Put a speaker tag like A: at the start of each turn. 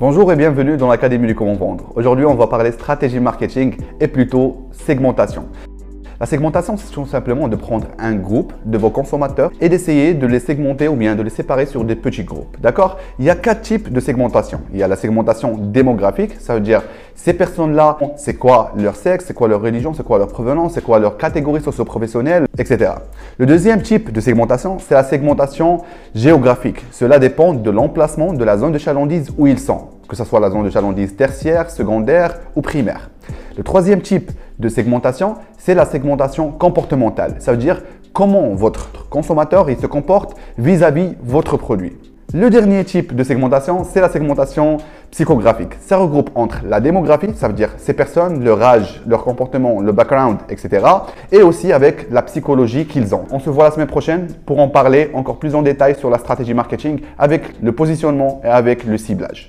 A: Bonjour et bienvenue dans l'Académie du Comment Vendre. Aujourd'hui, on va parler stratégie marketing et plutôt segmentation. La segmentation, c'est tout simplement de prendre un groupe de vos consommateurs et d'essayer de les segmenter ou bien de les séparer sur des petits groupes. D'accord? Il y a quatre types de segmentation. Il y a la segmentation démographique, ça veut dire ces personnes-là, c'est quoi leur sexe, c'est quoi leur religion, c'est quoi leur provenance, c'est quoi leur catégorie socio-professionnelle, etc. Le deuxième type de segmentation, c'est la segmentation géographique. Cela dépend de l'emplacement de la zone de chalandise où ils sont, que ce soit la zone de chalandise tertiaire, secondaire ou primaire. Le troisième type de segmentation, c'est la segmentation comportementale. Ça veut dire comment votre consommateur il se comporte vis-à-vis votre produit. Le dernier type de segmentation, c'est la segmentation psychographique. Ça regroupe entre la démographie, ça veut dire ces personnes, leur âge, leur comportement, le background, etc. Et aussi avec la psychologie qu'ils ont. On se voit la semaine prochaine pour en parler encore plus en détail sur la stratégie marketing avec le positionnement et avec le ciblage.